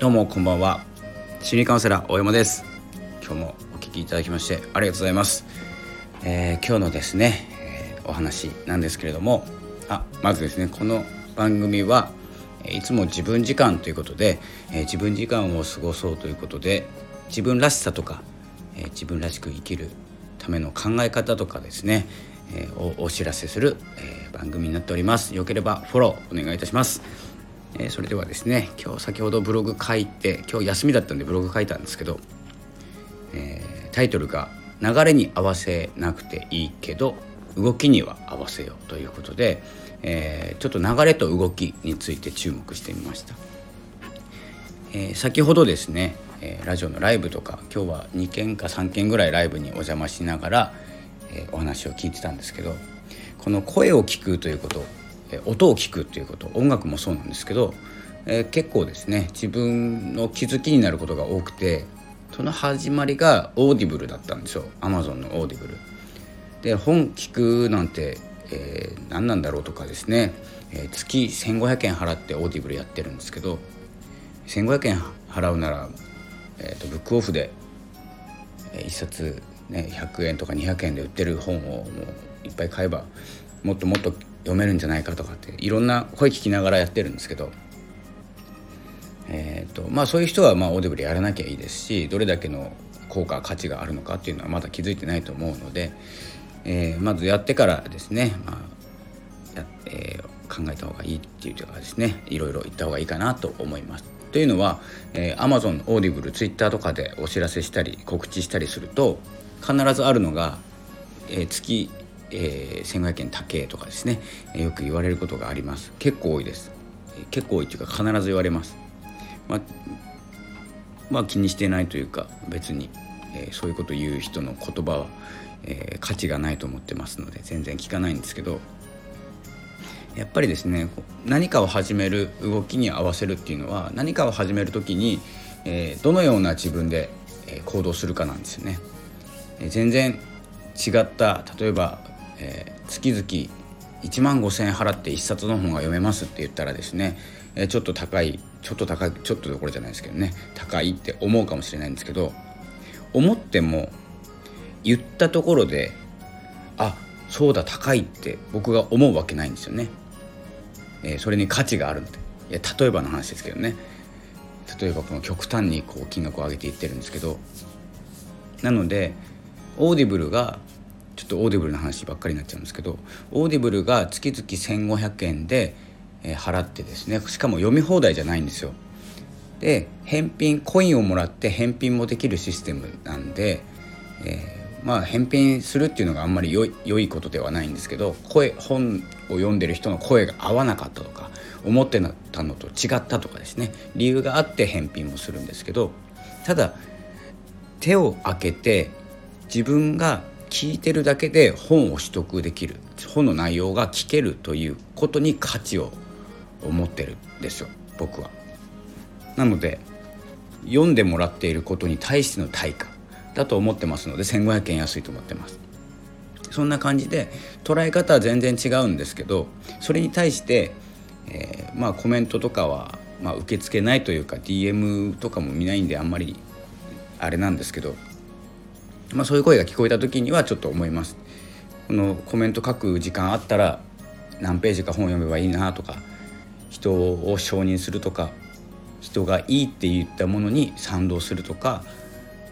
どうもこんばんは。心理カウンセラー大山です。今日もお聞きいただきましてありがとうございます、えー、今日のですね、えー、お話なんですけれどもあまずですねこの番組はいつも自分時間ということで、えー、自分時間を過ごそうということで自分らしさとか、え自分らしく生きるための考え方とかですね、えおお知らせする、え番組になっております。よければフォローお願いいたします。えー、それではですね今日先ほどブログ書いて今日休みだったんでブログ書いたんですけど、えー、タイトルが「流れに合わせなくていいけど動きには合わせよう」ということで、えー、ちょっと流れと動きについて注目してみました。え先ほどですね、えラジオのライブとか今日は2件か3件ぐらいライブにお邪魔しながら、えお話を聞いてたんですけどこの声を聞くということ音を聞くっていうこと音楽もそうなんですけど、えー、結構ですね自分の気づきになることが多くてその始まりがオーディブルだったんですよアマゾンのオーディブル。で本聞くなんて、えー、何なんだろうとかですね、えー、月1,500円払ってオーディブルやってるんですけど1,500円払うなら、えーと、ブックオフで、えー、1冊、ね、100円とか200円で売ってる本をもういっぱい買えばもっともっと読めるんじゃないかとかっていろんな声聞きながらやってるんですけど、えーとまあ、そういう人はまあオーディブルやらなきゃいいですしどれだけの効果価値があるのかっていうのはまだ気づいてないと思うので、えー、まずやってからですね、まあやえー、考えた方がいいっていうかですねいろいろ言った方がいいかなと思います。というのは、えー、Amazon、オーディブル、Twitter とかでお知らせしたり告知したりすると必ずあるのが、えー、月えー、1500円高えとかですね、えよく言われることがあります。結構多いです、え結構多いというか必ず言われます、まあ、まあ、気にしてないというか別に、えー、そういうこと言う人の言葉は、えー、価値がないと思ってますので全然聞かないんですけどやっぱりですね何かを始める動きに合わせるっていうのは何かを始める時に、えー、どのような自分で、え行動するかなんですよね。え全然違った例えばえー、月々1万5,000円払って1冊の本が読めますって言ったらですね、えー、ちょっと高いちょっと高いちょっとどころじゃないですけどね高いって思うかもしれないんですけど思っても言ったところであそうだ高いって僕が思うわけないんですよね。えー、それに価値があるのでいや例えばの話ですけどね例えばこの極端にこう金額を上げていってるんですけどなのでオーディブルがとオーディブルの話ばっかりになっちゃうんですけどオーディブルが月々1500円で、え払ってですねしかも読み放題じゃないんですよ。で返品コインをもらって返品もできるシステムなんで、えー、まあ返品するっていうのがあんまり良い良いことではないんですけど声本を読んでる人の声が合わなかったとか思ってたのと違ったとかですね理由があって返品もするんですけどただ手を開けて自分が聞いてるだけで本を取得できる本の内容が聞けるということに価値を持ってるんですよ僕は。なので読んでもらっていることに対しての対価だと思ってますので1500円安いと思ってます。そんな感じで捉え方は全然違うんですけどそれに対して、えー、まあコメントとかは、まあ、受け付けないというか DM とかも見ないんであんまりあれなんですけどまあ、そういう声が聞こえた時にはちょっと思います。このコメント書く時間あったら何ページか本読めばいいなとか人を承認するとか人がいいって言ったものに賛同するとか、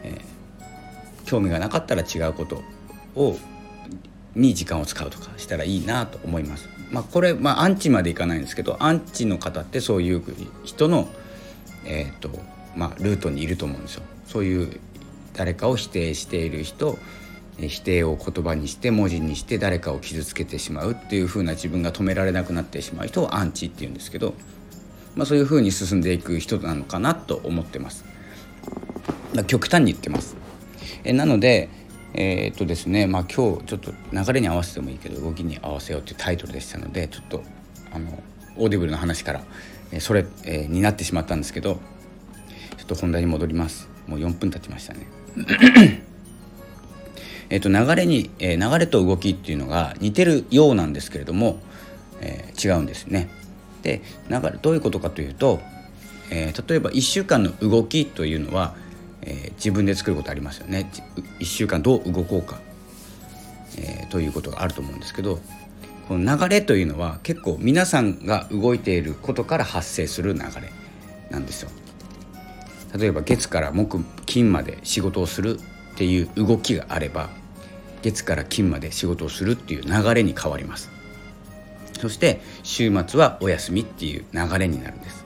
えー、興味がなかったら違うことをに時間を使うとかしたらいいなと思います。まあ、これ、まあ、アンチまでいかないんですけどアンチの方ってそういう人の、えーとまあ、ルートにいると思うんですよ。そういう誰かを否定している人否定を言葉にして文字にして誰かを傷つけてしまうっていう風な自分が止められなくなってしまう人をアンチっていうんですけど、まあ、そういう風に進んでいく人なのかなと思ってます。極端に言ってます。えなのでえー、っとですねまあ今日ちょっと流れに合わせてもいいけど動きに合わせようっていうタイトルでしたのでちょっとあのオーディブルの話から、えそれ、えー、になってしまったんですけどちょっと本題に戻ります。もう4分経ちましたね。えっと流れに、えー、流れと動きっていうのが似てるようなんですけれども、えー、違うんですね。で流れどういうことかというと、えー、例えば1週間の動きというのは、え、自分で作ることありますよね1週間どう動こうか、え、ということがあると思うんですけどこの流れというのは結構皆さんが動いていることから発生する流れなんですよ。例えば月から木金まで仕事をするっていう動きがあれば月から金まで仕事をするっていう流れに変わります。そして週末はお休みっていう流れになるんです。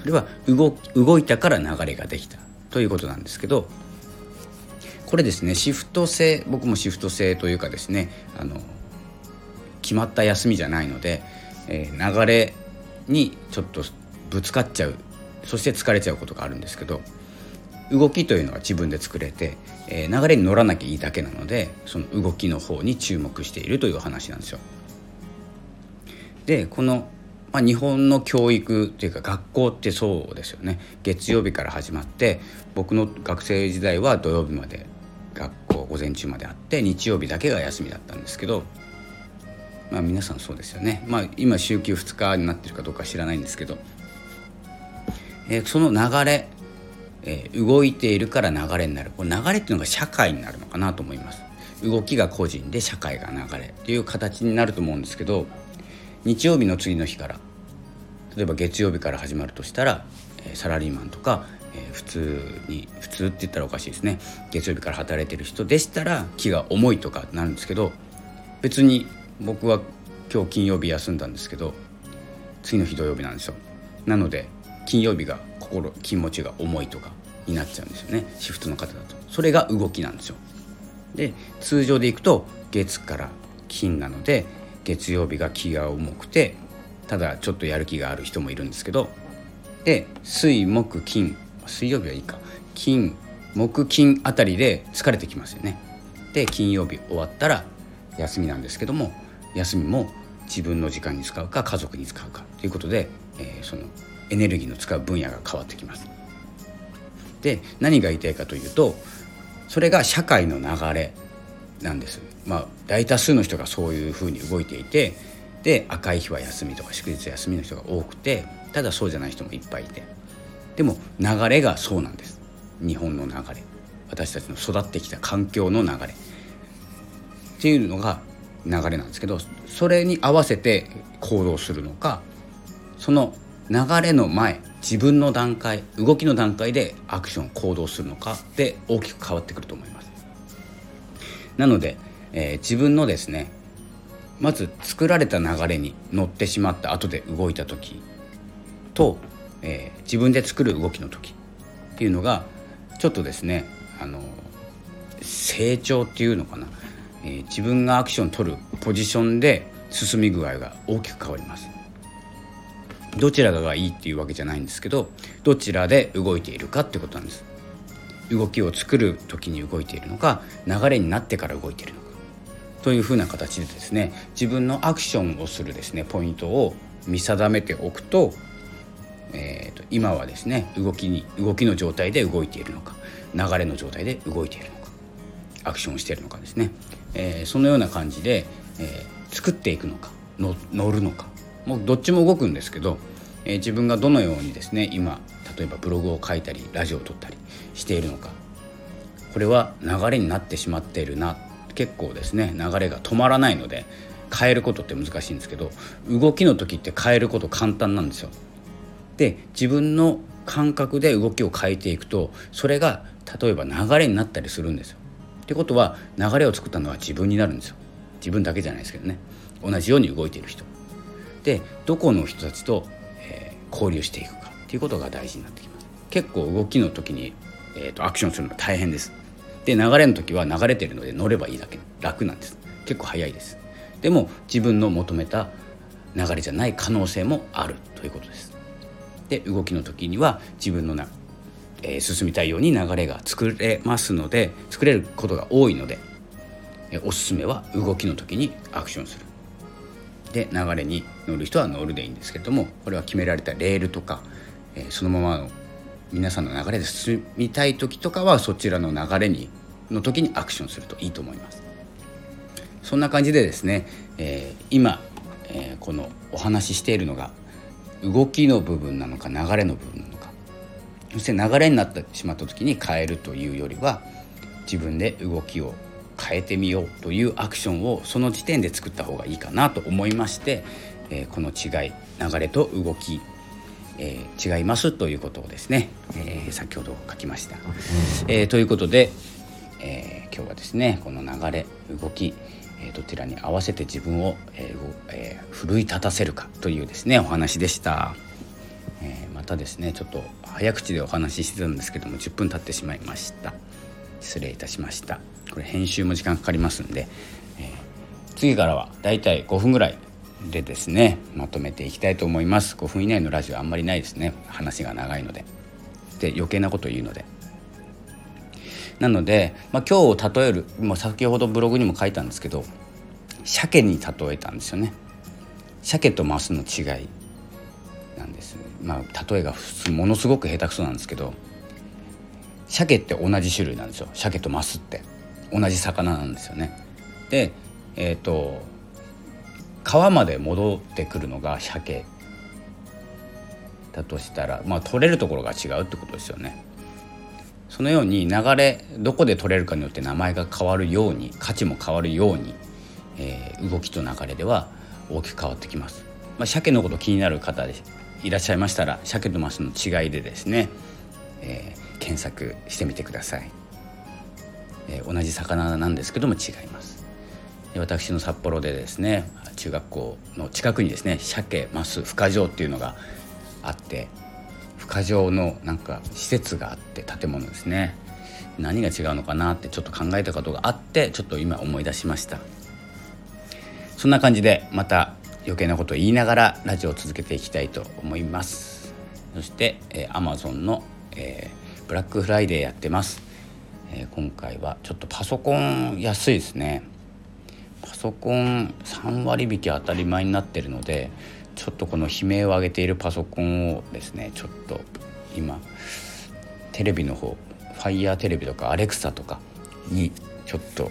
それは動動いたから流れができたということなんですけどこれですねシフト制僕もシフト制というかですねあの決まった休みじゃないので、えー、流れにちょっとぶつかっちゃうそして疲れちゃうことがあるんですけど動きというのは自分で作れて、えー、流れに乗らなきゃいいだけなのでその動きの方に注目しているという話なんですよ。でこの、まあ、日本の教育っていうか学校ってそうですよね月曜日から始まって僕の学生時代は土曜日まで学校午前中まであって日曜日だけが休みだったんですけどまあ皆さんそうですよねまあ今週休2日になってるかどうか知らないんですけど、えー、その流れ、えー、動いているから流れになる。これ流れっていうのが社会になるのかなと思います。動きが個人で社会が流れっていう形になると思うんですけど日曜日の次の日から例えば月曜日から始まるとしたら、え、サラリーマンとか、え、普通に普通って言ったらおかしいですね。月曜日から働いてる人でしたら気が重いとかなるんですけど別に僕は今日金曜日休んだんですけど次の日土曜日なんですよ。なので金曜日が心気持ちが重いとかになっちゃうんですよね。シフトの方だと。それが動きなんですよ。で通常でいくと月から金なので月曜日が気が重くてただちょっとやる気がある人もいるんですけどで水木金水曜日はいいか。金木金あたりで疲れてきますよね。で金曜日終わったら休みなんですけども休みも自分の時間に使うか家族に使うかということで、えー、そのエネルギーの使う分野が変わってきます。で何が言いたいかというとそれが社会の流れなんです。まあ大多数の人がそういうふうに動いていてで赤い日は休みとか祝日休みの人が多くてただそうじゃない人もいっぱいいてでも流れがそうなんです日本の流れ私たちの育ってきた環境の流れっていうのが流れなんですけどそれに合わせて行動するのかその流れの前自分の段階動きの段階でアクション行動するのかで大きく変わってくると思います。なので、えー、自分のですねまず作られた流れに乗ってしまった後で動いた時と、えー、自分で作る動きの時っていうのがちょっとですねあの成長っていうのかな。えー、自分がアクション取るポジションで進み具合が大きく変わります。どちらがいいっていうわけじゃないんですけどどちらで動いているかってことなんです。動きを作る時に動いているのか流れになってから動いているのか。というふうな形でですね自分のアクションをするですねポイントを見定めておくと,、えーと、今はですね動きに動きの状態で動いているのか流れの状態で動いているのかアクションをしているのかですね。えー、そのような感じで、えー、作っていくのか乗るのか。もうどっちも動くんですけど、えー、自分がどのようにですね今例えばブログを書いたりラジオを撮ったりしているのか。これは流れになってしまっているな。結構ですね流れが止まらないので変えることって難しいんですけど動きの時って変えること簡単なんですよ。で自分の感覚で動きを変えていくとそれが例えば流れになったりするんですよ。ってことは流れを作ったのは自分になるんですよ。自分だけじゃないですけどね。同じように動いている人。でどこの人たちと、えー、交流していくかっていうことが大事になってきます。結構動きの時に、えーと、アクションするのは大変です。で流れの時は流れてるので乗ればいいだけ。楽なんです。結構早いです。でも自分の求めた流れじゃない可能性もある。ということです。で動きの時には自分のなえー、進みたいように流れが作れますので作れることが多いので、えー、おすすめは動きの時にアクションする。で流れに乗る人は乗るでいいんですけれどもこれは決められたレールとか、えー、そのままの皆さんの流れで進みたい時とかはそちらの流れにの時にアクションするといいと思います。そんな感じでですね、えー、今、えー、このお話ししているのが動きの部分なのか流れの部分なのかそして流れになってしまった時に変えるというよりは自分で動きを変えてみようというアクションをその時点で作った方がいいかなと思いまして、えー、この違い流れと動き、えー、違いますということをですね、えー、先ほど書きました。えー、ということで、え今日はですねこの流れ動きえどちらに合わせて自分を、ええー、奮い立たせるかというですねお話でした、えー、またですねちょっと早口でお話ししてたんですけども10分経ってしまいました。失礼いたしましたこれ編集も時間かかりますんで、えー、次からはだいたい5分ぐらいでですねまとめていきたいと思います。5分以内のラジオあんまりないですね。話が長いので。で余計なこと言うので。なので、まあ、今日を例えるもう先ほどブログにも書いたんですけど鮭に例えたんですよね。鮭とマスの違いなんですまあ例えがものすごく下手くそなんですけど鮭って同じ種類なんですよ。鮭とマスって。同じ魚なんですよね。でえっ、ー、と川まで戻ってくるのが鮭。だとしたらまあ取れるところが違うってことですよね。そのように流れどこで取れるかによって名前が変わるように価値も変わるように、えー、動きと流れでは大きく変わってきます。まあ、鮭のこと気になる方でいらっしゃいましたら鮭とマスの違いでですね、えー、検索してみてください、えー、同じ魚なんですけども違います。私の札幌でですね中学校の近くにですね鮭マス孵化場っていうのがあって孵化場のなんか施設があって建物ですね。何が違うのかなってちょっと考えたことがあってちょっと今思い出しました。そんな感じでまた余計なことを言いながらラジオを続けていきたいと思います。そして、えー、Amazon の、えー、ブラックフライデーやってます、えー、今回はちょっとパソコン安いですね。パソコン3割引き当たり前になってるのでちょっとこの悲鳴を上げているパソコンをですねちょっと今テレビの方 Fire テレビとか Alexa とかにちょっと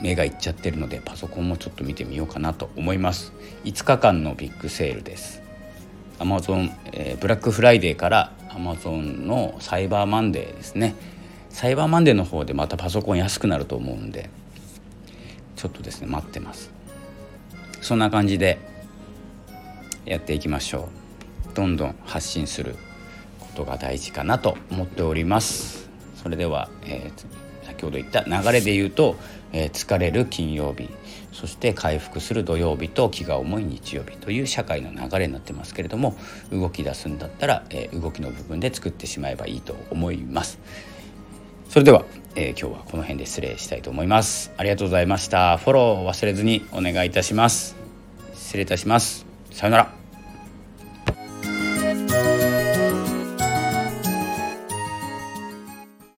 目がいっちゃってるのでパソコンもちょっと見てみようかなと思います。5日間のビッグセールです。Amazon、えー、ブラックフライデーから Amazon のサイバーマンデーですね。サイバーマンデーの方でまたパソコン安くなると思うんでちょっとですね待ってます。そんな感じでやっていきましょう。どんどん発信することが大事かなと思っております。それでは、えー、先ほど言った流れで言うと、えー、疲れる金曜日。そして回復する土曜日と気が重い日曜日という社会の流れになってますけれども動き出すんだったら、えー、動きの部分で作ってしまえばいいと思います。それでは、え今日はこの辺で失礼したいと思います。ありがとうございました。フォロー忘れずにお願いいたします。失礼いたします。さよなら。